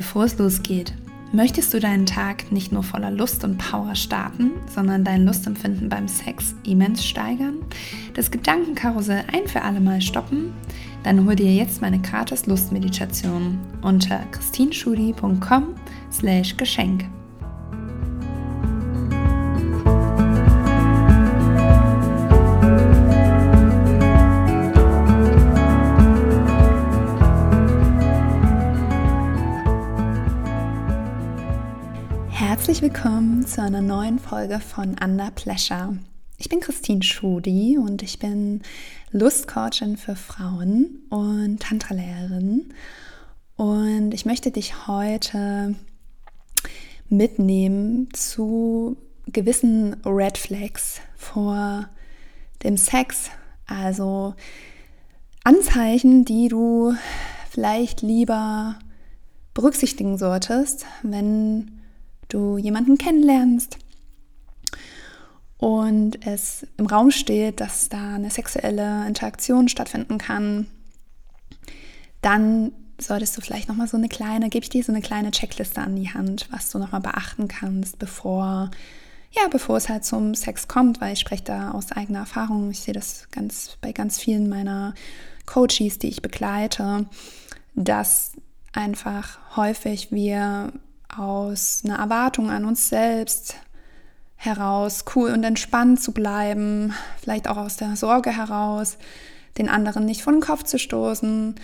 Bevor es losgeht, möchtest du deinen Tag nicht nur voller Lust und Power starten, sondern dein Lustempfinden beim Sex immens steigern, das Gedankenkarussell ein für alle Mal stoppen? Dann hol dir jetzt meine gratis Lustmeditation unter christinschudi.com willkommen zu einer neuen Folge von Under Pleasure. Ich bin Christine Schudi und ich bin Lustcoachin für Frauen und Tantra-Lehrerin. Und ich möchte dich heute mitnehmen zu gewissen Red Flags vor dem Sex. Also Anzeichen, die du vielleicht lieber berücksichtigen solltest, wenn du jemanden kennenlernst und es im Raum steht, dass da eine sexuelle Interaktion stattfinden kann, dann solltest du vielleicht nochmal so eine kleine, gebe ich dir so eine kleine Checkliste an die Hand, was du nochmal beachten kannst, bevor, ja, bevor es halt zum Sex kommt, weil ich spreche da aus eigener Erfahrung. Ich sehe das ganz bei ganz vielen meiner Coaches, die ich begleite, dass einfach häufig wir aus einer Erwartung an uns selbst heraus, cool und entspannt zu bleiben, vielleicht auch aus der Sorge heraus, den anderen nicht vor den Kopf zu stoßen,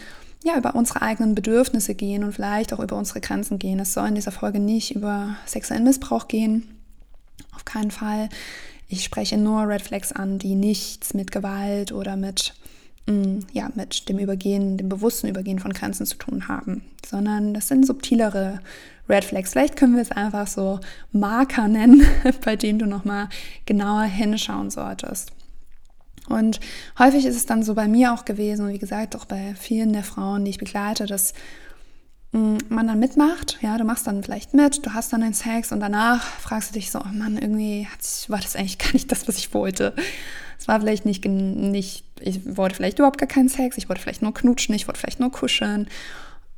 ja, über unsere eigenen Bedürfnisse gehen und vielleicht auch über unsere Grenzen gehen. Es soll in dieser Folge nicht über sexuellen Missbrauch gehen, auf keinen Fall. Ich spreche nur Red Flags an, die nichts mit Gewalt oder mit ja, mit dem Übergehen, dem bewussten Übergehen von Grenzen zu tun haben, sondern das sind subtilere Red Flags. Vielleicht können wir es einfach so Marker nennen, bei denen du nochmal genauer hinschauen solltest. Und häufig ist es dann so bei mir auch gewesen, wie gesagt, auch bei vielen der Frauen, die ich begleite, dass mm, man dann mitmacht, ja, du machst dann vielleicht mit, du hast dann den Sex und danach fragst du dich so, oh Mann, irgendwie war das eigentlich gar nicht das, was ich wollte. Es war vielleicht nicht, nicht, ich wollte vielleicht überhaupt gar keinen Sex, ich wollte vielleicht nur knutschen, ich wollte vielleicht nur kuscheln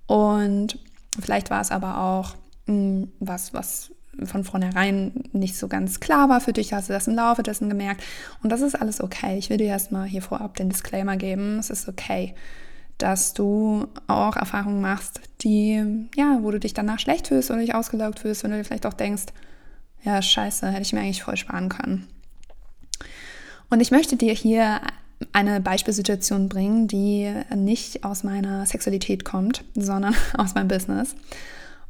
und Vielleicht war es aber auch mh, hm, was, was von vornherein nicht so ganz klar war für dich, hast du das im Laufe dessen gemerkt. Und das ist alles okay. Ich will dir erstmal hier vorab den Disclaimer geben. Es ist okay, dass du auch Erfahrungen machst, die, ja, wo du dich danach schlecht fühlst oder dich ausgelaugt fühlst und du dir vielleicht auch denkst, ja, scheiße, hätte ich mir eigentlich voll sparen können. Und ich möchte dir hier eine Beispielsituation bringen, die nicht aus meiner Sexualität kommt, sondern aus meinem Business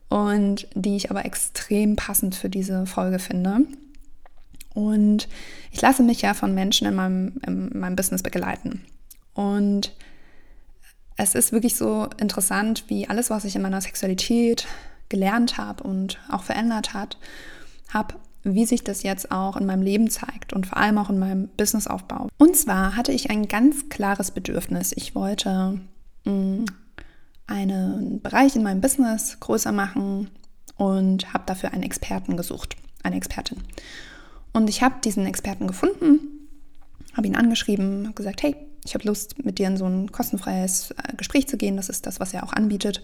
und die ich aber extrem passend für diese Folge finde. Und ich lasse mich ja von Menschen in meinem, in meinem Business begleiten. Und es ist wirklich so interessant, wie alles, was ich in meiner Sexualität gelernt habe und auch verändert hat, habe, wie sich das jetzt auch in meinem Leben zeigt und vor allem auch in meinem Businessaufbau. Und zwar hatte ich ein ganz klares Bedürfnis. Ich wollte mh, mm, einen Bereich in meinem Business größer machen und habe dafür einen Experten gesucht, eine Expertin. Und ich habe diesen Experten gefunden, habe ihn angeschrieben, habe gesagt, hey, ich habe Lust, mit dir in so ein kostenfreies äh, Gespräch zu gehen. Das ist das, was er auch anbietet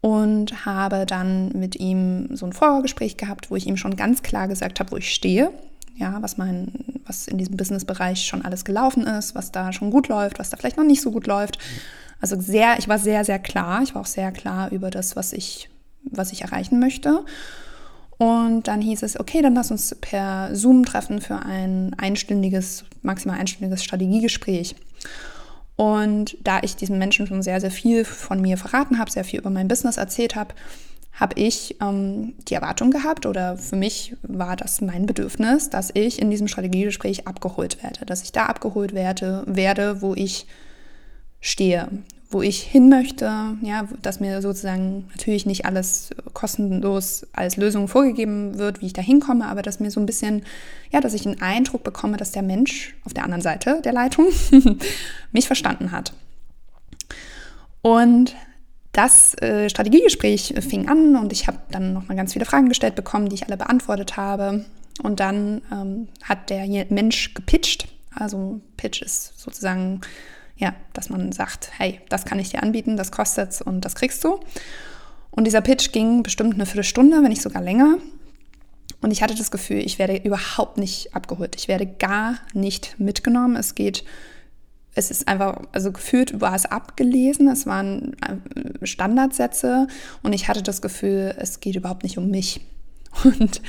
und habe dann mit ihm so ein Vorgespräch gehabt, wo ich ihm schon ganz klar gesagt habe, wo ich stehe, ja, was mein, was in diesem Businessbereich schon alles gelaufen ist, was da schon gut läuft, was da vielleicht noch nicht so gut läuft. Also sehr, ich war sehr, sehr klar. Ich war auch sehr klar über das, was ich, was ich erreichen möchte. Und dann hieß es, okay, dann lass uns per Zoom treffen für ein einstündiges, maximal einstündiges Strategiegespräch. Und da ich diesen Menschen schon sehr, sehr viel von mir verraten habe, sehr viel über mein Business erzählt habe, habe ich ähm, die Erwartung gehabt oder für mich war das mein Bedürfnis, dass ich in diesem Strategiegespräch abgeholt werde, dass ich da abgeholt werde, werde wo ich stehe, wo ich hin möchte, ja, dass mir sozusagen natürlich nicht alles kostenlos als Lösung vorgegeben wird, wie ich da hinkomme, aber dass mir so ein bisschen, ja, dass ich einen Eindruck bekomme, dass der Mensch auf der anderen Seite der Leitung mich verstanden hat. Und das äh, Strategiegespräch fing an und ich habe dann noch mal ganz viele Fragen gestellt bekommen, die ich alle beantwortet habe. Und dann ähm, hat der Mensch gepitcht. Also Pitch ist sozusagen ja, dass man sagt, hey, das kann ich dir anbieten, das kostet's und das kriegst du. Und dieser Pitch ging bestimmt eine Viertelstunde, wenn nicht sogar länger. Und ich hatte das Gefühl, ich werde überhaupt nicht abgeholt. Ich werde gar nicht mitgenommen. Es geht, es ist einfach, also gefühlt war es abgelesen. Es waren äh, Standardsätze und ich hatte das Gefühl, es geht überhaupt nicht um mich. Und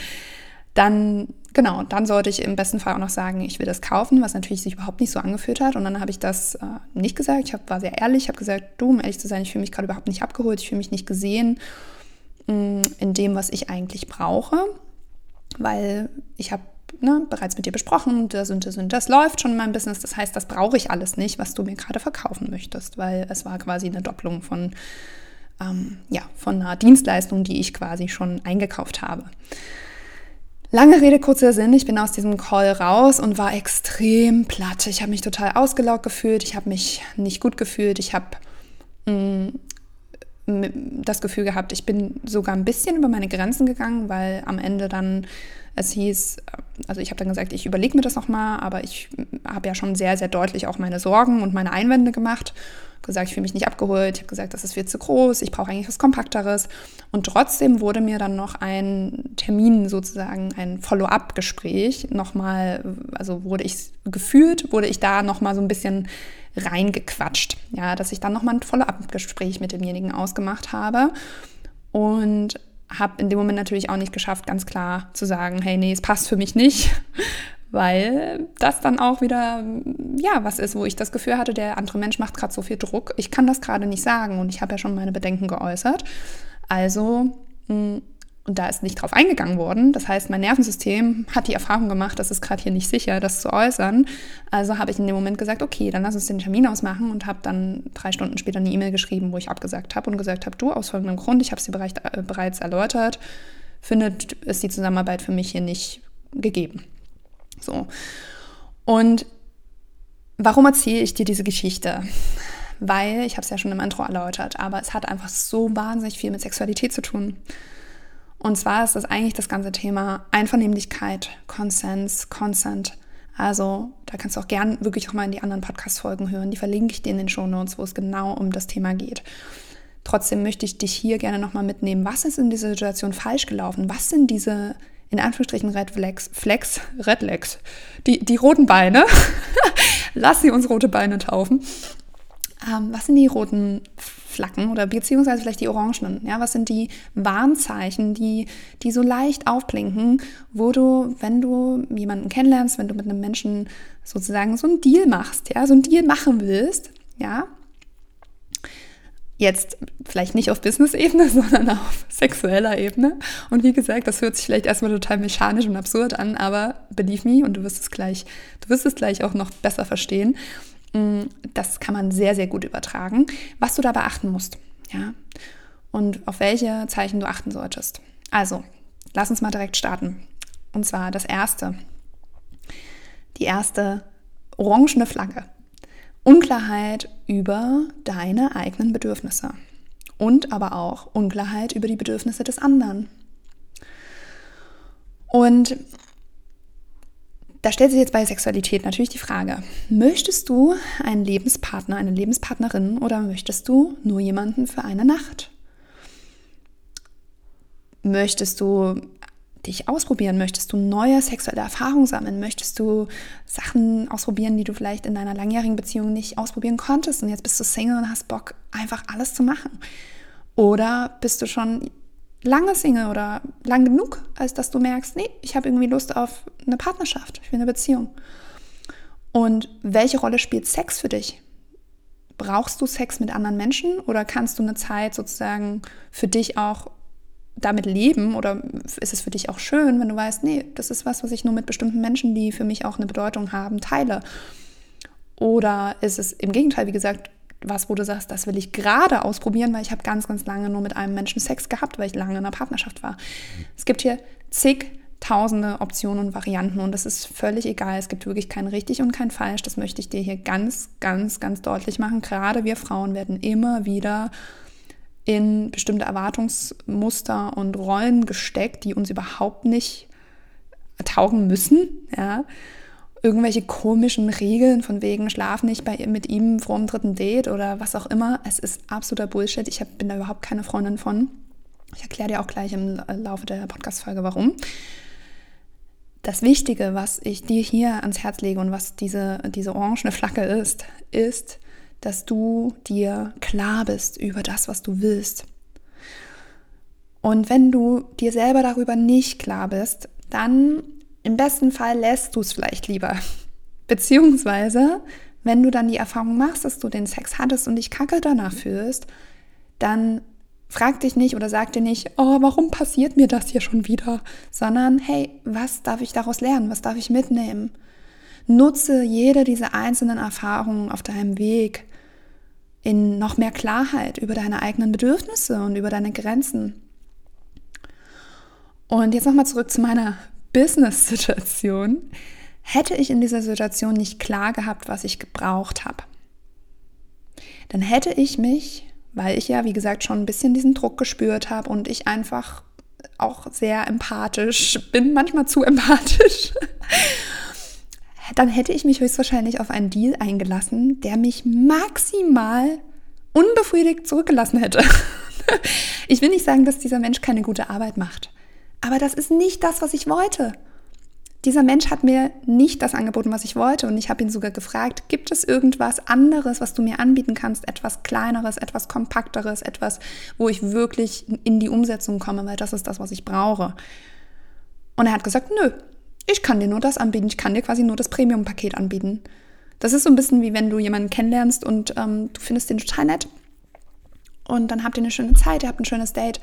dann, genau, dann sollte ich im besten Fall auch noch sagen, ich will das kaufen, was natürlich sich überhaupt nicht so angefühlt hat. Und dann habe ich das äh, nicht gesagt. Ich hab, war sehr ehrlich, ich habe gesagt, du, um ehrlich zu sein, ich fühle mich gerade überhaupt nicht abgeholt, ich fühle mich nicht gesehen mh, mm, in dem, was ich eigentlich brauche, weil ich habe ne, bereits mit dir besprochen, das und das und das läuft schon in meinem Business. Das heißt, das brauche ich alles nicht, was du mir gerade verkaufen möchtest, weil es war quasi eine Doppelung von, ähm, ja, von einer Dienstleistung, die ich quasi schon eingekauft habe. Lange Rede, kurzer Sinn. Ich bin aus diesem Call raus und war extrem platt. Ich habe mich total ausgelaugt gefühlt. Ich habe mich nicht gut gefühlt. Ich habe mm, das Gefühl gehabt, ich bin sogar ein bisschen über meine Grenzen gegangen, weil am Ende dann es hieß, also ich habe dann gesagt, ich überlege mir das nochmal, aber ich habe ja schon sehr, sehr deutlich auch meine Sorgen und meine Einwände gemacht. Gesagt, ich fühle mich nicht abgeholt. Ich habe gesagt, das ist viel zu groß. Ich brauche eigentlich was Kompakteres. Und trotzdem wurde mir dann noch ein Termin sozusagen, ein Follow-up-Gespräch nochmal, also wurde ich gefühlt, wurde ich da nochmal so ein bisschen reingequatscht. Ja, dass ich dann nochmal ein Follow-up-Gespräch mit demjenigen ausgemacht habe. Und habe in dem Moment natürlich auch nicht geschafft, ganz klar zu sagen, hey, nee, es passt für mich nicht, weil das dann auch wieder, ja, was ist, wo ich das Gefühl hatte, der andere Mensch macht gerade so viel Druck. Ich kann das gerade nicht sagen und ich habe ja schon meine Bedenken geäußert. Also hm, und da ist nicht drauf eingegangen worden. Das heißt, mein Nervensystem hat die Erfahrung gemacht, das ist gerade hier nicht sicher, das zu äußern. Also habe ich in dem Moment gesagt, okay, dann lass uns den Termin ausmachen und habe dann drei Stunden später eine E-Mail geschrieben, wo ich abgesagt habe und gesagt habe, du, aus folgendem Grund, ich habe sie bereits, äh, bereits erläutert, findet ist die Zusammenarbeit für mich hier nicht gegeben. So. Und warum erzähle ich dir diese Geschichte? Weil, ich habe es ja schon im Intro erläutert, aber es hat einfach so wahnsinnig viel mit Sexualität zu tun. Und zwar ist das eigentlich das ganze Thema Einvernehmlichkeit, Konsens, Consent. Also da kannst du auch gern wirklich auch mal in die anderen Podcast-Folgen hören. Die verlinke ich dir in den Show Notes, wo es genau um das Thema geht. Trotzdem möchte ich dich hier gerne nochmal mitnehmen. Was ist in dieser Situation falsch gelaufen? Was sind diese, in Anführungsstrichen, Red Flex, Flex, Red Legs, die, die roten Beine? Lass sie uns rote Beine taufen. Ähm, was sind die roten Flacken oder beziehungsweise vielleicht die orangenen. Ja, was sind die Warnzeichen, die, die so leicht aufblinken, wo du, wenn du jemanden kennenlernst, wenn du mit einem Menschen sozusagen so einen Deal machst, ja, so einen Deal machen willst, ja, Jetzt vielleicht nicht auf Business-Ebene, sondern auf sexueller Ebene. Und wie gesagt, das hört sich vielleicht erstmal total mechanisch und absurd an, aber believe me, und du wirst es gleich, du wirst es gleich auch noch besser verstehen. Mm, das kann man sehr, sehr gut übertragen. Was du da beachten musst, ja, und auf welche Zeichen du achten solltest. Also, lass uns mal direkt starten. Und zwar das erste. Die erste orangene Flagge. Unklarheit über deine eigenen Bedürfnisse. Und aber auch Unklarheit über die Bedürfnisse des anderen. Und da stellt sich jetzt bei Sexualität natürlich die Frage, möchtest du einen Lebenspartner, eine Lebenspartnerin oder möchtest du nur jemanden für eine Nacht? Möchtest du dich ausprobieren? Möchtest du neue sexuelle Erfahrungen sammeln? Möchtest du Sachen ausprobieren, die du vielleicht in deiner langjährigen Beziehung nicht ausprobieren konntest und jetzt bist du Single und hast Bock, einfach alles zu machen? Oder bist du schon lange Single oder lang genug, als dass du merkst, nee, ich habe irgendwie Lust auf eine Partnerschaft, ich will eine Beziehung. Und welche Rolle spielt Sex für dich? Brauchst du Sex mit anderen Menschen oder kannst du eine Zeit sozusagen für dich auch damit leben oder ist es für dich auch schön, wenn du weißt, nee, das ist was, was ich nur mit bestimmten Menschen, die für mich auch eine Bedeutung haben, teile? Oder ist es im Gegenteil, wie gesagt, was, wo du sagst, das will ich gerade ausprobieren, weil ich habe ganz, ganz lange nur mit einem Menschen Sex gehabt, weil ich lange in einer Partnerschaft war. Es gibt hier zigtausende Optionen und Varianten und das ist völlig egal. Es gibt wirklich kein richtig und kein falsch. Das möchte ich dir hier ganz, ganz, ganz deutlich machen. Gerade wir Frauen werden immer wieder in bestimmte Erwartungsmuster und Rollen gesteckt, die uns überhaupt nicht taugen müssen. Ja irgendwelche komischen Regeln von wegen schlaf nicht bei, mit ihm vor dem dritten Date oder was auch immer. Es ist absoluter Bullshit. Ich hab, bin da überhaupt keine Freundin von. Ich erkläre dir auch gleich im Laufe der Podcast-Folge, warum. Das Wichtige, was ich dir hier ans Herz lege und was diese, diese orangene Flagge ist, ist, dass du dir klar bist über das, was du willst. Und wenn du dir selber darüber nicht klar bist, dann im besten Fall lässt du es vielleicht lieber. Beziehungsweise, wenn du dann die Erfahrung machst, dass du den Sex hattest und dich kacke danach fühlst, dann frag dich nicht oder sag dir nicht, oh, warum passiert mir das hier schon wieder, sondern hey, was darf ich daraus lernen? Was darf ich mitnehmen? Nutze jede dieser einzelnen Erfahrungen auf deinem Weg in noch mehr Klarheit über deine eigenen Bedürfnisse und über deine Grenzen. Und jetzt nochmal zurück zu meiner Business-Situation. Hätte ich in dieser Situation nicht klar gehabt, was ich gebraucht habe, dann hätte ich mich, weil ich ja, wie gesagt, schon ein bisschen diesen Druck gespürt habe und ich einfach auch sehr empathisch bin, manchmal zu empathisch, dann hätte ich mich höchstwahrscheinlich auf einen Deal eingelassen, der mich maximal unbefriedigt zurückgelassen hätte. Ich will nicht sagen, dass dieser Mensch keine gute Arbeit macht, aber das ist nicht das, was ich wollte. Dieser Mensch hat mir nicht das angeboten, was ich wollte und ich habe ihn sogar gefragt, gibt es irgendwas anderes, was du mir anbieten kannst, etwas kleineres, etwas kompakteres, etwas, wo ich wirklich in die Umsetzung komme, weil das ist das, was ich brauche. Und er hat gesagt, nö, ich kann dir nur das anbieten. Ich kann dir quasi nur das Premium-Paket anbieten. Das ist so ein bisschen wie wenn du jemanden kennenlernst und ähm, du findest den total nett. Und dann habt ihr eine schöne Zeit, ihr habt ein schönes Date.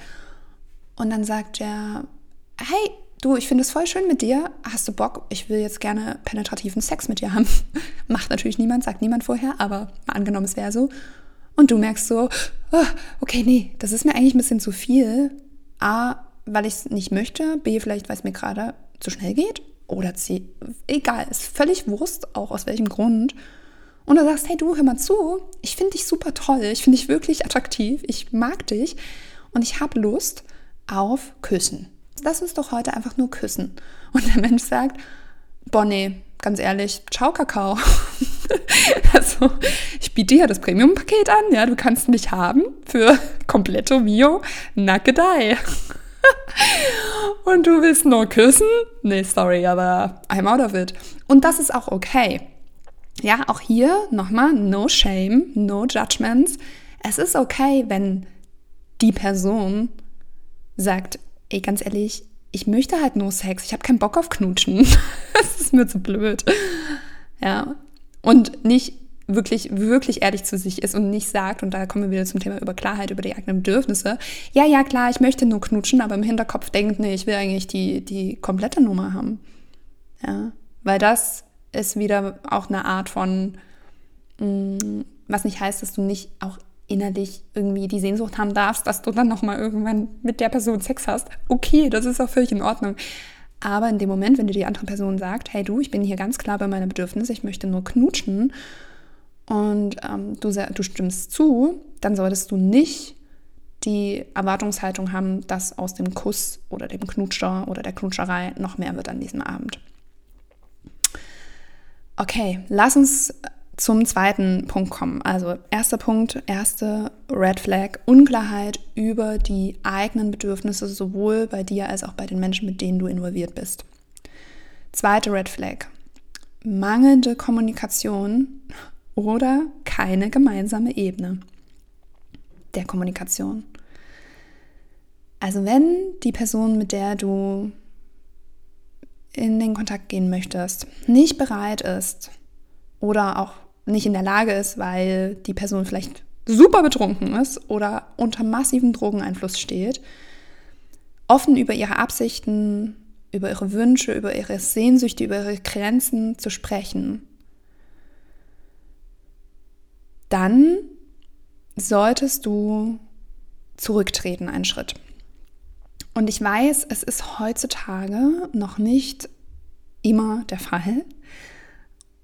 Und dann sagt er, hey, du, ich finde es voll schön mit dir. Hast du Bock? Ich will jetzt gerne penetrativen Sex mit dir haben. Macht natürlich niemand, sagt niemand vorher, aber mal angenommen, es wäre so. Und du merkst so, oh, okay, nee, das ist mir eigentlich ein bisschen zu viel. A, weil ich es nicht möchte. B, vielleicht, weil es mir gerade zu schnell geht oder C. Egal, ist völlig Wurst, auch aus welchem Grund. Und du sagst, hey du, hör mal zu, ich finde dich super toll, ich finde dich wirklich attraktiv, ich mag dich und ich habe Lust auf Küssen. Lass uns doch heute einfach nur küssen. Und der Mensch sagt, boah nee, ganz ehrlich, ciao Kakao. also, ich biete dir das Premium-Paket an, ja, du kannst mich haben für kompletto Mio Nackedei und du willst nur küssen? Nee, sorry, aber I'm out of it. Und das ist auch okay. Ja, auch hier nochmal, no shame, no judgments. Es ist okay, wenn die Person sagt, ey, ganz ehrlich, ich möchte halt nur Sex, ich habe keinen Bock auf Knutschen. das ist mir zu blöd. Ja. Und nicht, wirklich, wirklich ehrlich zu sich ist und nicht sagt, und da kommen wir wieder zum Thema über Klarheit, über die eigenen Bedürfnisse, ja, ja, klar, ich möchte nur knutschen, aber im Hinterkopf denkt, nee, ich will eigentlich die, die komplette Nummer haben. Ja, weil das ist wieder auch eine Art von, mm, was nicht heißt, dass du nicht auch innerlich irgendwie die Sehnsucht haben darfst, dass du dann nochmal irgendwann mit der Person Sex hast. Okay, das ist auch völlig in Ordnung. Aber in dem Moment, wenn dir die andere Person sagt, hey du, ich bin hier ganz klar bei meinen Bedürfnissen, ich möchte nur knutschen und ähm, du, du stimmst zu, dann solltest du nicht die Erwartungshaltung haben, dass aus dem Kuss oder dem Knutscher oder der Knutscherei noch mehr wird an diesem Abend. Okay, lass uns zum zweiten Punkt kommen. Also erster Punkt, erste Red Flag, Unklarheit über die eigenen Bedürfnisse sowohl bei dir als auch bei den Menschen, mit denen du involviert bist. Zweite Red Flag, mangelnde Kommunikation oder keine gemeinsame Ebene der Kommunikation. Also wenn die Person, mit der du in den Kontakt gehen möchtest, nicht bereit ist oder auch nicht in der Lage ist, weil die Person vielleicht super betrunken ist oder unter massivem Drogeneinfluss steht, offen über ihre Absichten, über ihre Wünsche, über ihre Sehnsüchte, über ihre Grenzen zu sprechen dann solltest du zurücktreten einen Schritt. Und ich weiß, es ist heutzutage noch nicht immer der Fall.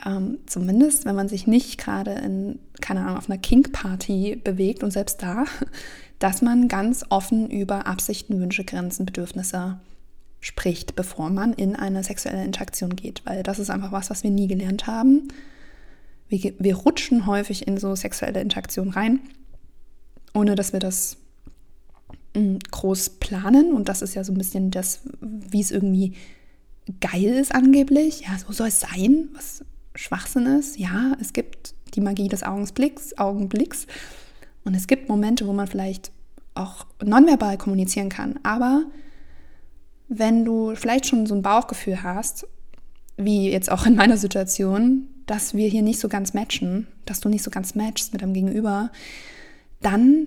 Ähm, zumindest, wenn man sich nicht gerade in, keine Ahnung, auf einer Kink-Party bewegt und selbst da, dass man ganz offen über Absichten, Wünsche, Grenzen, Bedürfnisse spricht, bevor man in eine sexuelle Interaktion geht. Weil das ist einfach was, was wir nie gelernt haben wir, wir rutschen häufig in so sexuelle Interaktion rein, ohne dass wir das mm, groß planen und das ist ja so ein bisschen das, wie es irgendwie geil ist angeblich. Ja, so soll es sein, was Schwachsinn ist. Ja, es gibt die Magie des Augenblicks, Augenblicks und es gibt Momente, wo man vielleicht auch nonverbal kommunizieren kann, aber wenn du vielleicht schon so ein Bauchgefühl hast, wie jetzt auch in meiner Situation, dass wir hier nicht so ganz matchen, dass du nicht so ganz matchst mit deinem Gegenüber, dann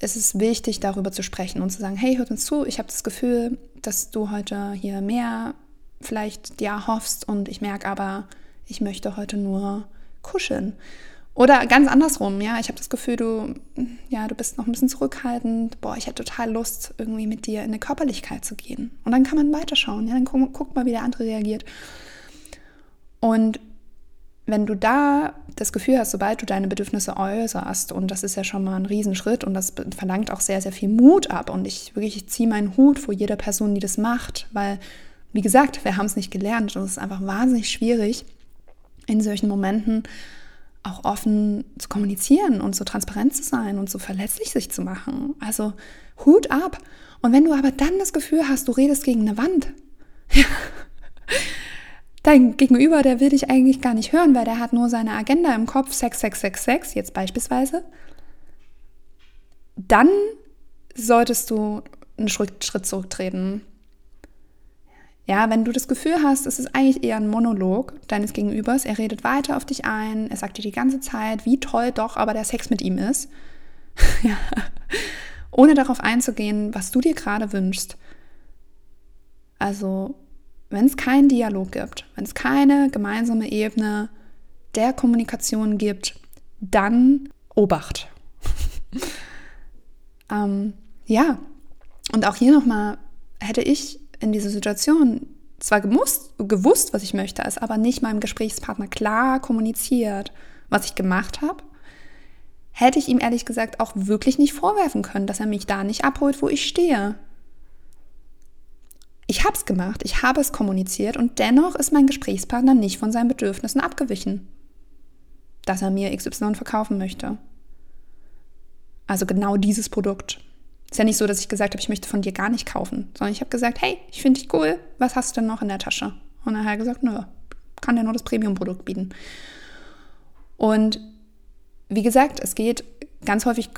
ist es wichtig, darüber zu sprechen und zu sagen, hey, hört uns zu, ich habe das Gefühl, dass du heute hier mehr vielleicht ja hoffst und ich merke aber, ich möchte heute nur kuscheln. Oder ganz andersrum, ja, ich habe das Gefühl, du, ja, du bist noch ein bisschen zurückhaltend. Boah, ich hätte total Lust, irgendwie mit dir in eine Körperlichkeit zu gehen. Und dann kann man weiterschauen, ja, dann guck, guck mal, wie der andere reagiert. Und wenn du da das Gefühl hast, sobald du deine Bedürfnisse äußerst, und das ist ja schon mal ein Riesenschritt und das verlangt auch sehr, sehr viel Mut ab. Und ich wirklich ich ziehe meinen Hut vor jeder Person, die das macht, weil, wie gesagt, wir haben es nicht gelernt und es ist einfach wahnsinnig schwierig, in solchen Momenten auch offen zu kommunizieren und so transparent zu sein und so verletzlich sich zu machen. Also Hut ab. Und wenn du aber dann das Gefühl hast, du redest gegen eine Wand, dein Gegenüber, der will dich eigentlich gar nicht hören, weil der hat nur seine Agenda im Kopf, Sex, Sex, Sex, Sex, jetzt beispielsweise, dann solltest du einen Schritt zurücktreten. Ja, wenn du das Gefühl hast, es ist eigentlich eher ein Monolog deines Gegenübers, er redet weiter auf dich ein, er sagt dir die ganze Zeit, wie toll doch aber der Sex mit ihm ist, ja, ohne darauf einzugehen, was du dir gerade wünschst. Also wenn es keinen Dialog gibt, wenn es keine gemeinsame Ebene der Kommunikation gibt, dann Obacht. ähm, ja, und auch hier nochmal, hätte ich in dieser Situation zwar gemusst, gewusst, was ich möchte, es aber nicht meinem Gesprächspartner klar kommuniziert, was ich gemacht habe, hätte ich ihm ehrlich gesagt auch wirklich nicht vorwerfen können, dass er mich da nicht abholt, wo ich stehe. Ich habe es gemacht, ich habe es kommuniziert und dennoch ist mein Gesprächspartner nicht von seinen Bedürfnissen abgewichen, dass er mir XY verkaufen möchte. Also genau dieses Produkt. Ist ja nicht so, dass ich gesagt habe, ich möchte von dir gar nicht kaufen, sondern ich habe gesagt, hey, ich finde dich cool, was hast du denn noch in der Tasche? Und er hat gesagt, nö, kann dir nur das Premium-Produkt bieten. Und wie gesagt, es geht ganz häufig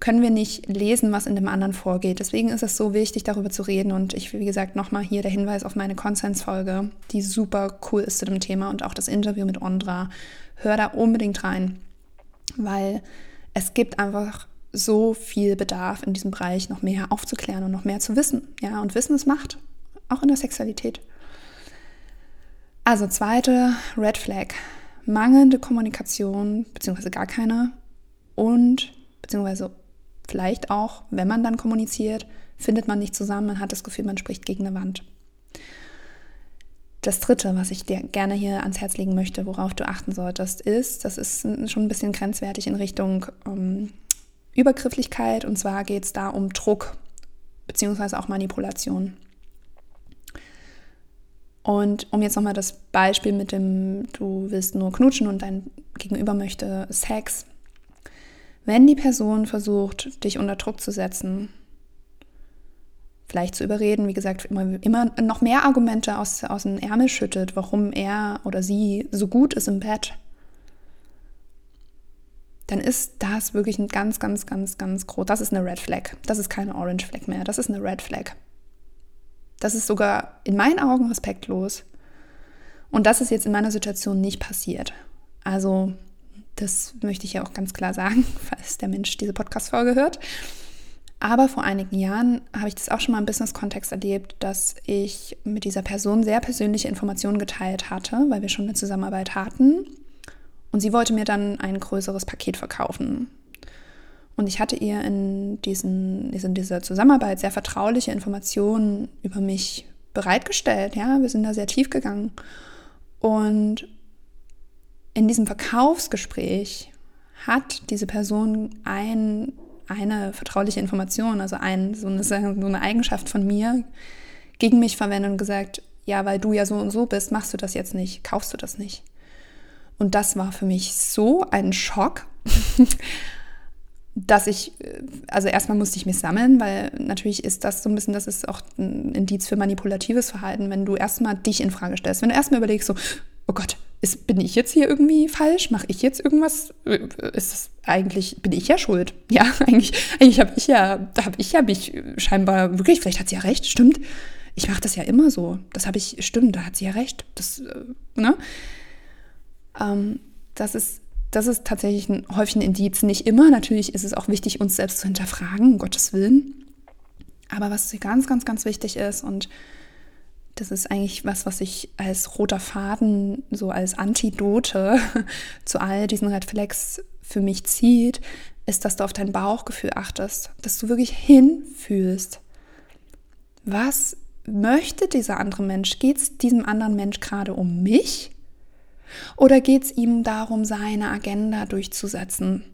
können wir nicht lesen, was in dem anderen vorgeht. Deswegen ist es so wichtig, darüber zu reden. Und ich, wie gesagt, nochmal hier der Hinweis auf meine Konsensfolge, die super cool ist zu dem Thema und auch das Interview mit Ondra. Hör da unbedingt rein, weil es gibt einfach so viel Bedarf in diesem Bereich, noch mehr aufzuklären und noch mehr zu wissen. Ja, und Wissen ist Macht, auch in der Sexualität. Also zweite Red Flag, mangelnde Kommunikation, beziehungsweise gar keine und beziehungsweise vielleicht auch, wenn man dann kommuniziert, findet man nicht zusammen, man hat das Gefühl, man spricht gegen eine Wand. Das Dritte, was ich dir gerne hier ans Herz legen möchte, worauf du achten solltest, ist, das ist schon ein bisschen grenzwertig in Richtung ähm, Übergrifflichkeit und zwar geht es da um Druck beziehungsweise auch Manipulation. Und um jetzt nochmal das Beispiel mit dem, du willst nur knutschen und dein Gegenüber möchte Sex wenn die Person versucht, dich unter Druck zu setzen, vielleicht zu überreden, wie gesagt, immer, immer noch mehr Argumente aus, aus dem Ärmel schüttet, warum er oder sie so gut ist im Bett, dann ist das wirklich ein ganz, ganz, ganz, ganz groß. Das ist eine Red Flag. Das ist keine Orange Flag mehr. Das ist eine Red Flag. Das ist sogar in meinen Augen respektlos. Und das ist jetzt in meiner Situation nicht passiert. Also das möchte ich ja auch ganz klar sagen, falls der Mensch diese Podcast-Folge hört. Aber vor einigen Jahren habe ich das auch schon mal im Business-Kontext erlebt, dass ich mit dieser Person sehr persönliche Informationen geteilt hatte, weil wir schon eine Zusammenarbeit hatten. Und sie wollte mir dann ein größeres Paket verkaufen. Und ich hatte ihr in, diesen, in dieser Zusammenarbeit sehr vertrauliche Informationen über mich bereitgestellt. Ja, wir sind da sehr tief gegangen. Und in diesem Verkaufsgespräch hat diese Person ein, eine vertrauliche Information, also ein, so, eine, so eine Eigenschaft von mir gegen mich verwendet und gesagt, ja, weil du ja so und so bist, machst du das jetzt nicht, kaufst du das nicht. Und das war für mich so ein Schock. dass ich, also erstmal musste ich mich sammeln, weil natürlich ist das so ein bisschen, das ist auch ein Indiz für manipulatives Verhalten, wenn du erstmal dich in Frage stellst. Wenn du erstmal überlegst, so, oh Gott, ist, bin ich jetzt hier irgendwie falsch? Mache ich jetzt irgendwas? Ist das eigentlich, bin ich ja schuld? Ja, eigentlich, eigentlich habe ich ja, habe ich ja mich scheinbar wirklich, vielleicht hat sie ja recht, stimmt. Ich mache das ja immer so. Das habe ich, stimmt, da hat sie ja recht. Das, äh, ne? Ähm, das ist das ist tatsächlich ein, häufig ein Indiz. Nicht immer. Natürlich ist es auch wichtig, uns selbst zu hinterfragen, um Gottes Willen. Aber was ganz, ganz, ganz wichtig ist und das ist eigentlich was, was ich als roter Faden, so als Antidote zu all diesen Red Flags für mich zieht, ist, dass du auf dein Bauchgefühl achtest, dass du wirklich hinfühlst. Was möchte dieser andere Mensch? Geht es diesem anderen Mensch gerade um mich oder geht es ihm darum, seine Agenda durchzusetzen?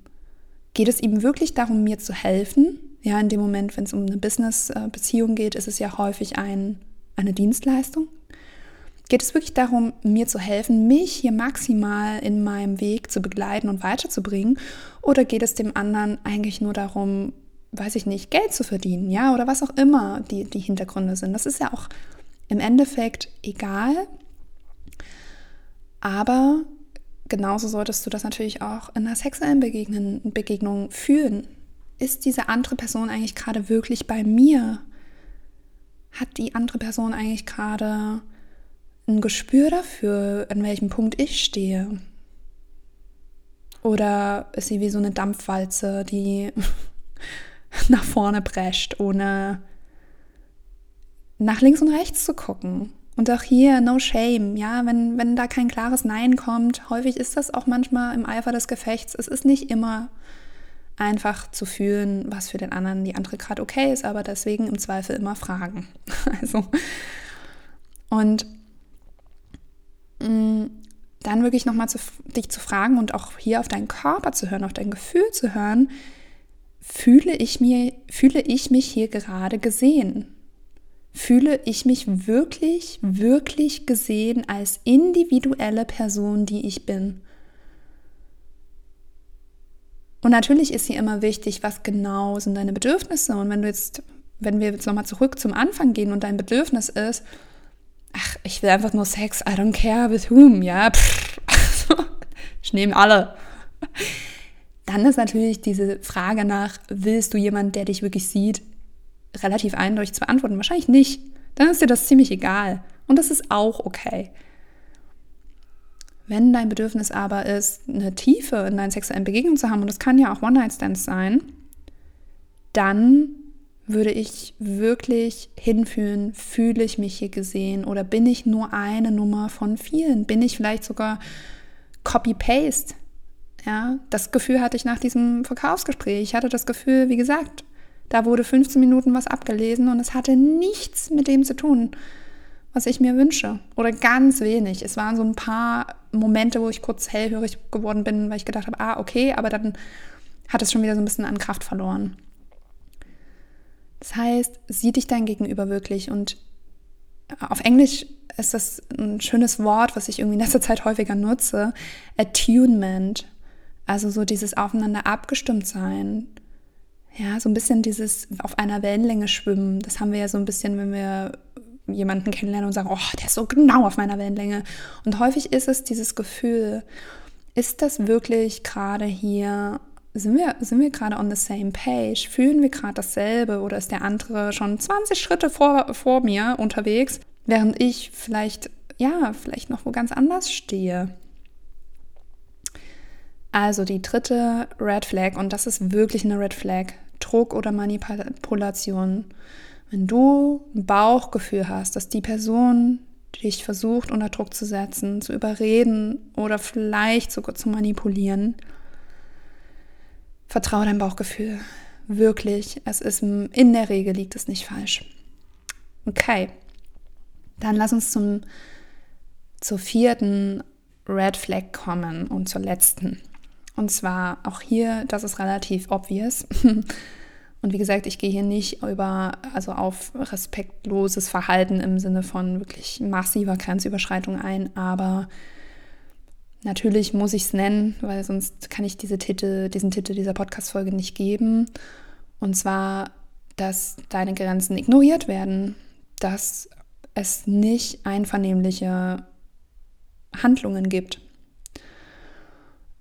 Geht es ihm wirklich darum, mir zu helfen? Ja, in dem Moment, wenn es um eine Business-Beziehung geht, ist es ja häufig ein, eine Dienstleistung. Geht es wirklich darum, mir zu helfen, mich hier maximal in meinem Weg zu begleiten und weiterzubringen? Oder geht es dem anderen eigentlich nur darum, weiß ich nicht, Geld zu verdienen, ja, oder was auch immer die, die Hintergründe sind? Das ist ja auch im Endeffekt egal. Aber genauso solltest du das natürlich auch in einer sexuellen Begegnen, Begegnung fühlen. Ist diese andere Person eigentlich gerade wirklich bei mir? Hat die andere Person eigentlich gerade ein Gespür dafür, an welchem Punkt ich stehe? Oder ist sie wie so eine Dampfwalze, die nach vorne prescht, ohne nach links und rechts zu gucken? Und auch hier, no shame, ja, wenn, wenn da kein klares Nein kommt, häufig ist das auch manchmal im Eifer des Gefechts. Es ist nicht immer einfach zu fühlen, was für den anderen die andere gerade okay ist, aber deswegen im Zweifel immer fragen. Also, und mh, mm, dann wirklich nochmal dich zu fragen und auch hier auf deinen Körper zu hören, auf dein Gefühl zu hören, fühle ich, mir, fühle ich mich hier gerade gesehen? Fühle ich mich wirklich, wirklich gesehen als individuelle Person, die ich bin. Und natürlich ist hier immer wichtig, was genau sind deine Bedürfnisse. Und wenn du jetzt, wenn wir jetzt nochmal zurück zum Anfang gehen und dein Bedürfnis ist, ach, ich will einfach nur Sex, I don't care with whom, ja, pff, ich nehme alle. Dann ist natürlich diese Frage nach, willst du jemanden, der dich wirklich sieht, relativ eindeutig zu beantworten? Wahrscheinlich nicht. Dann ist dir das ziemlich egal. Und das ist auch okay. Wenn dein Bedürfnis aber ist, eine Tiefe in deinen sexuellen Begegnungen zu haben, und das kann ja auch One-Night-Stands sein, dann würde ich wirklich hinfühlen, fühle ich mich hier gesehen oder bin ich nur eine Nummer von vielen? Bin ich vielleicht sogar Copy-Paste? Ja, das Gefühl hatte ich nach diesem Verkaufsgespräch. Ich hatte das Gefühl, wie gesagt, da wurde 15 Minuten was abgelesen und es hatte nichts mit dem zu tun, was ich mir wünsche. Oder ganz wenig. Es waren so ein paar Momente, wo ich kurz hellhörig geworden bin, weil ich gedacht habe, ah, okay, aber dann hat es schon wieder so ein bisschen an Kraft verloren. Das heißt, sieh dich dein Gegenüber wirklich und auf Englisch ist das ein schönes Wort, was ich irgendwie in letzter Zeit häufiger nutze, Attunement. Also so dieses aufeinander abgestimmt sein, ja, so ein bisschen dieses auf einer Wellenlänge schwimmen. Das haben wir ja so ein bisschen, wenn wir jemanden kennenlernen und sagen, oh, der ist so genau auf meiner Wellenlänge. Und häufig ist es dieses Gefühl, ist das wirklich gerade hier, sind wir, sind wir gerade on the same page? Fühlen wir gerade dasselbe oder ist der andere schon 20 Schritte vor, vor mir unterwegs, während ich vielleicht, ja, vielleicht noch wo ganz anders stehe? Also die dritte Red Flag, und das ist wirklich eine Red Flag, Druck oder Manipulation. Wenn du ein Bauchgefühl hast, dass die Person dich versucht unter Druck zu setzen, zu überreden oder vielleicht sogar zu manipulieren, vertraue deinem Bauchgefühl. Wirklich, es ist in der Regel liegt es nicht falsch. Okay, dann lass uns zum, zur vierten Red Flag kommen und zur letzten. Und zwar auch hier, das ist relativ obvious. Und wie gesagt, ich gehe hier nicht über, also auf respektloses Verhalten im Sinne von wirklich massiver Grenzüberschreitung ein, aber Natürlich muss ich es nennen, weil sonst kann ich diese Titel, diesen Titel dieser Podcast-Folge nicht geben. Und zwar, dass deine Grenzen ignoriert werden, dass es nicht einvernehmliche Handlungen gibt.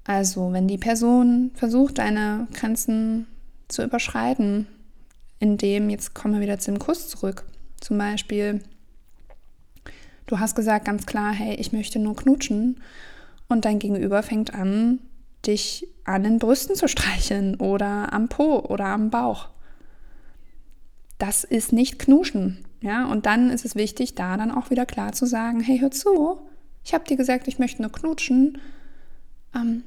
Also, wenn die Person versucht, deine Grenzen zu überschreiten, indem, jetzt kommen wir wieder zum Kuss zurück, zum Beispiel, du hast gesagt ganz klar, hey, ich möchte nur knutschen und dein Gegenüber fängt an, dich an den Brüsten zu streicheln oder am Po oder am Bauch. Das ist nicht Knuschen. Ja, und dann ist es wichtig, da dann auch wieder klar zu sagen, hey, hör zu, ich habe dir gesagt, ich möchte nur knutschen. Ähm,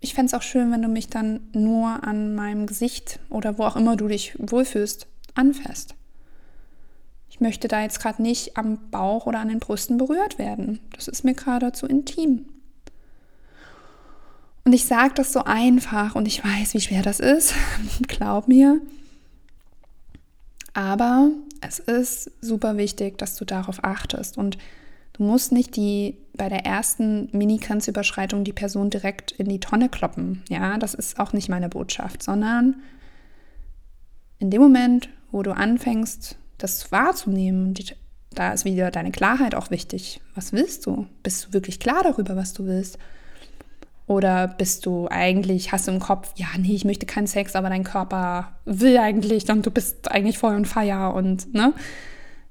ich fände es auch schön, wenn du mich dann nur an meinem Gesicht oder wo auch immer du dich wohlfühlst, anfasst. Ich möchte da jetzt gerade nicht am Bauch oder an den Brüsten berührt werden. Das ist mir gerade zu intim. Und ich sage das so einfach und ich weiß, wie schwer das ist. Glaub mir. Aber es ist super wichtig, dass du darauf achtest. Und du musst nicht die bei der ersten Mini-Grenzüberschreitung die Person direkt in die Tonne kloppen. Ja, das ist auch nicht meine Botschaft, sondern in dem Moment, wo du anfängst, das wahrzunehmen, die, da ist wieder deine Klarheit auch wichtig. Was willst du? Bist du wirklich klar darüber, was du willst? Oder bist du eigentlich, hast du im Kopf, ja, nee, ich möchte keinen Sex, aber dein Körper will eigentlich und du bist eigentlich voll on fire und, ne?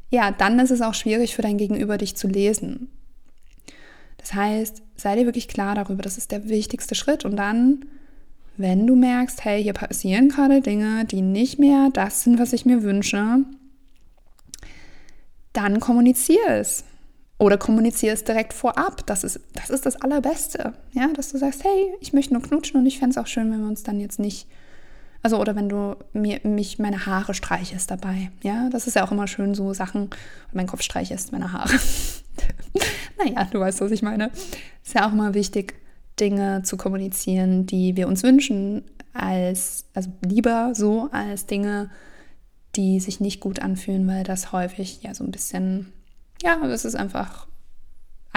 Ja, dann ist es auch schwierig für dein Gegenüber, dich zu lesen. Das heißt, sei dir wirklich klar darüber, das ist der wichtigste Schritt. Und dann, wenn du merkst, hey, hier passieren gerade Dinge, die nicht mehr das sind, was ich mir wünsche, dann kommuniziere es. Oder kommuniziere es direkt vorab. Das ist, das ist das Allerbeste. Ja, dass du sagst, hey, ich möchte nur knutschen und ich fände es auch schön, wenn wir uns dann jetzt nicht. Also, oder wenn du mir, mich meine Haare streichest dabei. Ja, das ist ja auch immer schön, so Sachen. Mein Kopf streichest meine Haare. naja, du weißt, was ich meine. Ist ja auch immer wichtig, Dinge zu kommunizieren, die wir uns wünschen, als, also lieber so als Dinge, die sich nicht gut anfühlen, weil das häufig ja so ein bisschen ja, es ist einfach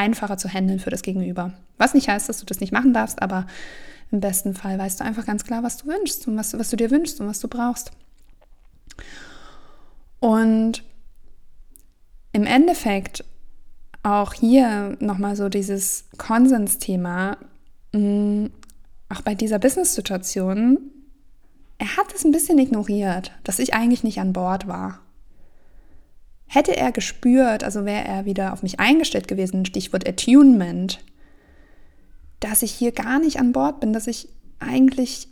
einfacher zu handeln für das Gegenüber. Was nicht heißt, dass du das nicht machen darfst, aber im besten Fall weißt du einfach ganz klar, was du wünschst und was, was du dir wünschst und was du brauchst. Und im Endeffekt auch hier nochmal so dieses Konsensthema, mm, auch bei dieser Business-Situation, er hat es ein bisschen ignoriert, dass ich eigentlich nicht an Bord war. Hätte er gespürt, also wäre er wieder auf mich eingestellt gewesen, Stichwort Attunement, dass ich hier gar nicht an Bord bin, dass ich eigentlich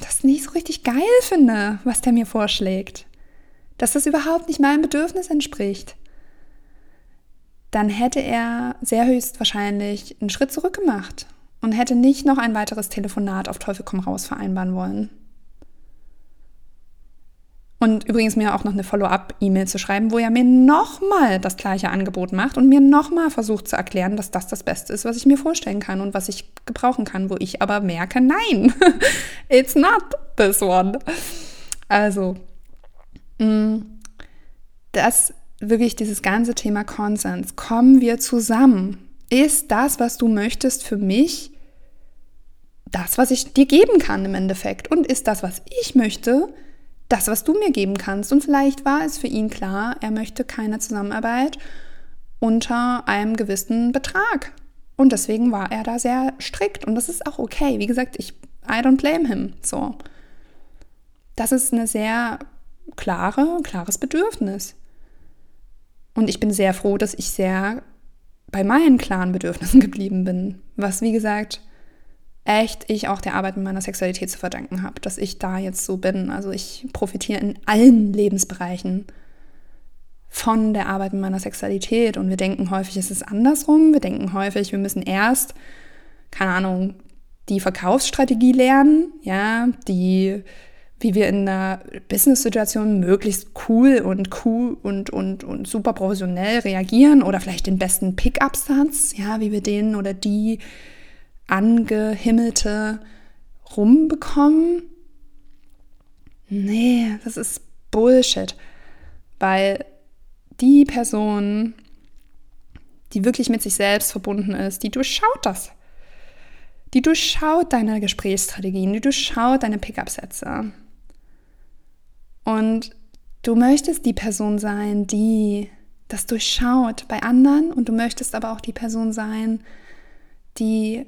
das nicht so richtig geil finde, was der mir vorschlägt, dass das überhaupt nicht meinem Bedürfnis entspricht, dann hätte er sehr höchstwahrscheinlich einen Schritt zurück gemacht und hätte nicht noch ein weiteres Telefonat auf Teufel komm raus vereinbaren wollen. Und übrigens mir auch noch eine Follow-up-E-Mail zu schreiben, wo er mir nochmal das gleiche Angebot macht und mir nochmal versucht zu erklären, dass das das Beste ist, was ich mir vorstellen kann und was ich gebrauchen kann, wo ich aber merke, nein, it's not this one. Also, mm, das wirklich dieses ganze Thema Konsens. Kommen wir zusammen? Ist das, was du möchtest, für mich das, was ich dir geben kann im Endeffekt? Und ist das, was ich möchte, das, was du mir geben kannst. Und vielleicht war es für ihn klar, er möchte keine Zusammenarbeit unter einem gewissen Betrag. Und deswegen war er da sehr strikt. Und das ist auch okay. Wie gesagt, ich, I don't blame him. So. Das ist eine sehr klare, klares Bedürfnis. Und ich bin sehr froh, dass ich sehr bei meinen klaren Bedürfnissen geblieben bin. Was, wie gesagt, echt ich auch der Arbeit mit meiner Sexualität zu verdanken habe, dass ich da jetzt so bin. Also ich profitiere in allen Lebensbereichen von der Arbeit mit meiner Sexualität und wir denken häufig, es ist andersrum. Wir denken häufig, wir müssen erst, keine Ahnung, die Verkaufsstrategie lernen, ja, die wie wir in einer Business-Situation möglichst cool und cool und, und, und super professionell reagieren oder vielleicht den besten Pickup-Satz, ja, wie wir den oder die angehimmelte rumbekommen? Nee, das ist Bullshit. Weil die Person, die wirklich mit sich selbst verbunden ist, die durchschaut das. die durchschaut deine Gesprächsstrategien, die durchschaut deine Pickup-Sätze. Und du möchtest die Person sein, die das durchschaut bei anderen und du möchtest aber auch die Person sein, die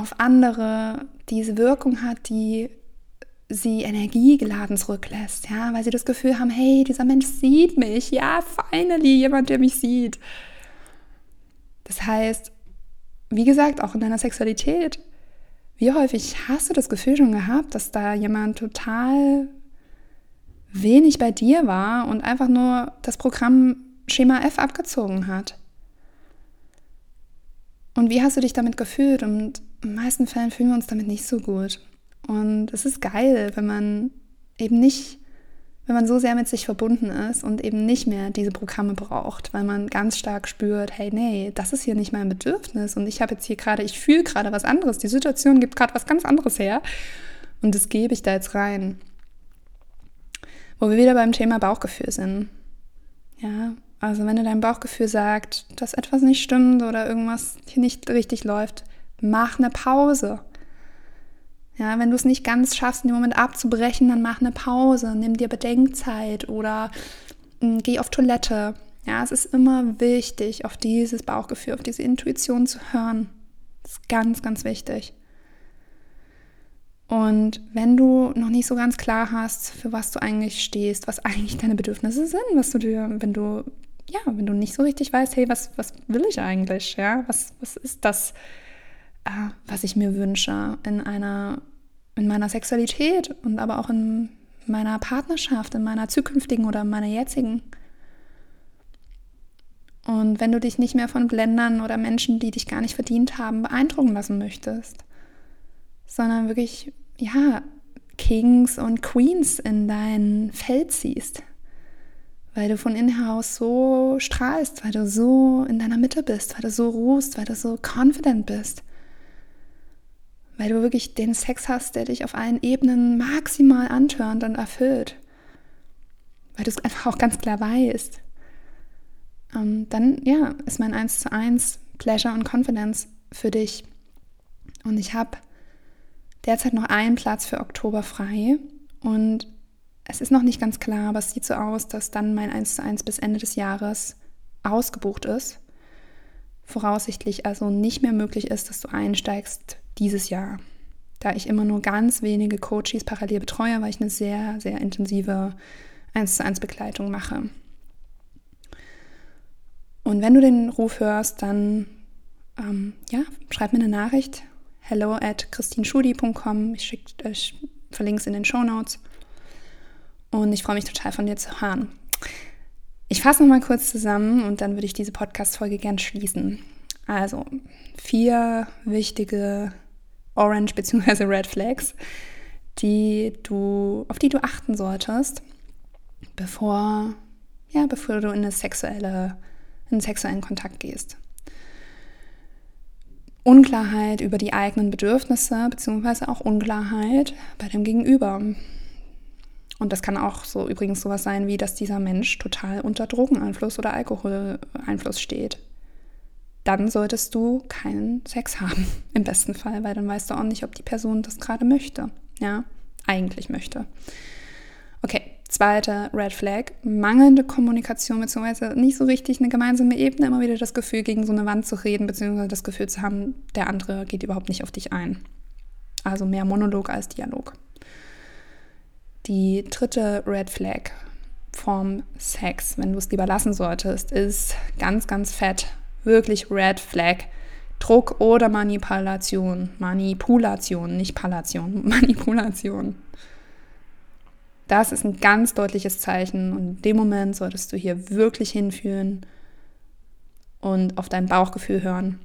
auf andere diese Wirkung hat, die sie energiegeladen zurücklässt, ja, weil sie das Gefühl haben, hey, dieser Mensch sieht mich, ja, finally jemand, der mich sieht. Das heißt, wie gesagt, auch in deiner Sexualität, wie häufig hast du das Gefühl schon gehabt, dass da jemand total wenig bei dir war und einfach nur das Programm Schema F abgezogen hat? Und wie hast du dich damit gefühlt? Und in den meisten Fällen fühlen wir uns damit nicht so gut. Und es ist geil, wenn man eben nicht, wenn man so sehr mit sich verbunden ist und eben nicht mehr diese Programme braucht, weil man ganz stark spürt, hey, nee, das ist hier nicht mein Bedürfnis und ich habe jetzt hier gerade, ich fühle gerade was anderes, die Situation gibt gerade was ganz anderes her und das gebe ich da jetzt rein. Wo wir wieder beim Thema Bauchgefühl sind. Ja, also wenn dir dein Bauchgefühl sagt, dass etwas nicht stimmt oder irgendwas hier nicht richtig läuft, mach eine Pause. Ja, wenn du es nicht ganz schaffst, in dem Moment abzubrechen, dann mach eine Pause, nimm dir Bedenkzeit oder mh, hm, geh auf Toilette. Ja, es ist immer wichtig, auf dieses Bauchgefühl, auf diese Intuition zu hören. Das ist ganz, ganz wichtig. Und wenn du noch nicht so ganz klar hast, für was du eigentlich stehst, was eigentlich deine Bedürfnisse sind, was du dir, wenn du, ja, wenn du nicht so richtig weißt, hey, was, was will ich eigentlich? Ja, was, was ist das, äh, was ich mir wünsche in einer, in meiner Sexualität und aber auch in meiner Partnerschaft, in meiner zukünftigen oder in meiner jetzigen. Und wenn du dich nicht mehr von Blendern oder Menschen, die dich gar nicht verdient haben, beeindrucken lassen möchtest, sondern wirklich ja, Kings und Queens in dein Feld ziehst. Weil du von innen heraus so strahlst, weil du so in deiner Mitte bist, weil du so ruhst, weil du so confident bist. Weil du wirklich den Sex hast, der dich auf allen Ebenen maximal antörnt und erfüllt. Weil du es einfach auch ganz klar weißt. Ähm, dann, ja, ist mein 1 zu 1 Pleasure und Confidence für dich. Und ich habe derzeit noch einen Platz für Oktober frei und es ist noch nicht ganz klar, aber es sieht so aus, dass dann mein 1 zu 1 bis Ende des Jahres ausgebucht ist. Voraussichtlich also nicht mehr möglich ist, dass du einsteigst dieses Jahr. Da ich immer nur ganz wenige Coaches parallel betreue, weil ich eine sehr, sehr intensive 1 zu 1 Begleitung mache. Und wenn du den Ruf hörst, dann ähm, ja, schreib mir eine Nachricht hello at christinschudi.com. Ich, schick, ich verlinke es in den Show Notes. Und ich freue mich total von dir zu hören. Ich fasse nochmal kurz zusammen und dann würde ich diese Podcast-Folge gern schließen. Also, vier wichtige Orange- bzw. Red Flags, die du, auf die du achten solltest, bevor, ja, bevor du in, eine sexuelle, in einen sexuellen Kontakt gehst. Unklarheit über die eigenen Bedürfnisse, beziehungsweise auch Unklarheit bei dem Gegenüber. Und das kann auch so übrigens sowas sein, wie dass dieser Mensch total unter Drogeneinfluss oder Alkoholeinfluss steht. Dann solltest du keinen Sex haben, im besten Fall, weil dann weißt du auch nicht, ob die Person das gerade möchte. Ja, eigentlich möchte. Okay, Zweite Red Flag, mangelnde Kommunikation beziehungsweise nicht so richtig eine gemeinsame Ebene, immer wieder das Gefühl, gegen so eine Wand zu reden, beziehungsweise das Gefühl zu haben, der andere geht überhaupt nicht auf dich ein. Also mehr Monolog als Dialog. Die dritte Red Flag vom Sex, wenn du es lieber lassen solltest, ist ganz, ganz fett, wirklich Red Flag. Druck oder Manipulation. Manipulation, nicht Palation, Manipulation. Das ist ein ganz deutliches Zeichen und in dem Moment solltest du hier wirklich hinfühlen und auf dein Bauchgefühl hören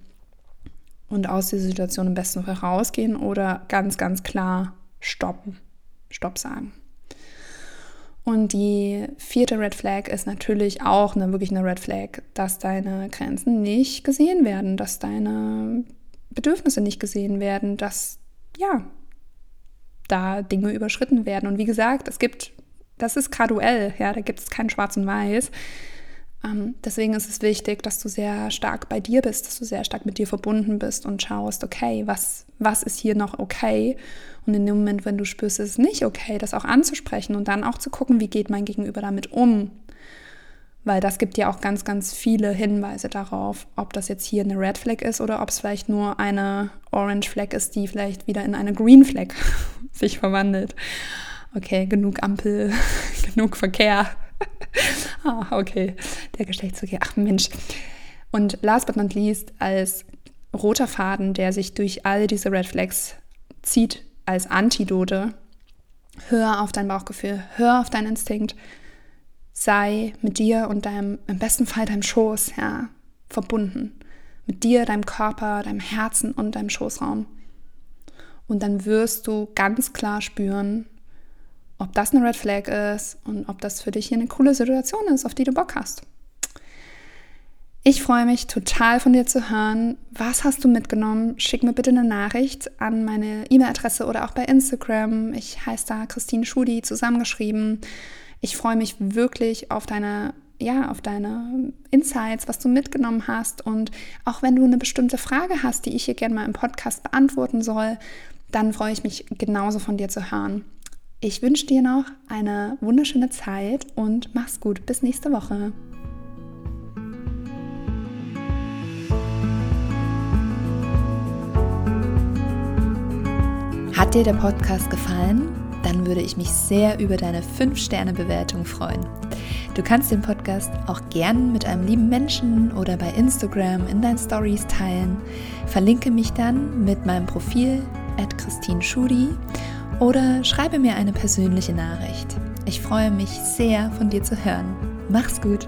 und aus dieser Situation am besten herausgehen oder ganz, ganz klar stoppen, Stopp sagen. Und die vierte Red Flag ist natürlich auch eine, wirklich eine Red Flag, dass deine Grenzen nicht gesehen werden, dass deine Bedürfnisse nicht gesehen werden, dass ja, da Dinge überschritten werden. Und wie gesagt, es gibt, das ist graduell, ja, da gibt es kein Schwarz und Weiß. Ähm, deswegen ist es wichtig, dass du sehr stark bei dir bist, dass du sehr stark mit dir verbunden bist und schaust, okay, was, was ist hier noch okay? Und in dem Moment, wenn du spürst, es ist nicht okay, das auch anzusprechen und dann auch zu gucken, wie geht mein Gegenüber damit um. Weil das gibt ja auch ganz, ganz viele Hinweise darauf, ob das jetzt hier eine Red Flag ist oder ob es vielleicht nur eine Orange Flag ist, die vielleicht wieder in eine Green Flag sich verwandelt. Okay, genug Ampel, genug Verkehr. ah, okay, der Geschlechtsverkehr. Ach Mensch. Und last but not least, als roter Faden, der sich durch all diese Red Flags zieht, als Antidote, hör auf dein Bauchgefühl, hör auf deinen Instinkt, sei mit dir und deinem, im besten Fall deinem Schoß, ja, verbunden. Mit dir, deinem Körper, deinem Herzen und deinem Schoßraum. Und dann wirst du ganz klar spüren, ob das eine Red Flag ist und ob das für dich hier eine coole Situation ist, auf die du Bock hast. Ich freue mich total von dir zu hören. Was hast du mitgenommen? Schick mir bitte eine Nachricht an meine E-Mail-Adresse oder auch bei Instagram. Ich heiße da Christine Schudi zusammengeschrieben. Ich freue mich wirklich auf deine ja, auf deine Insights, was du mitgenommen hast. Und auch wenn du eine bestimmte Frage hast, die ich hier gerne mal im Podcast beantworten soll, dann freue ich mich genauso von dir zu hören. Ich wünsche dir noch eine wunderschöne Zeit und mach's gut. Bis nächste Woche. Hat dir der Podcast gefallen? Dann würde ich mich sehr über deine 5-Sterne-Bewertung freuen. Du kannst den Podcast auch gern mit einem lieben Menschen oder bei Instagram in deinen Stories teilen. Verlinke mich dann mit meinem Profil at Christine Schudi oder schreibe mir eine persönliche Nachricht. Ich freue mich sehr, von dir zu hören. Mach's gut!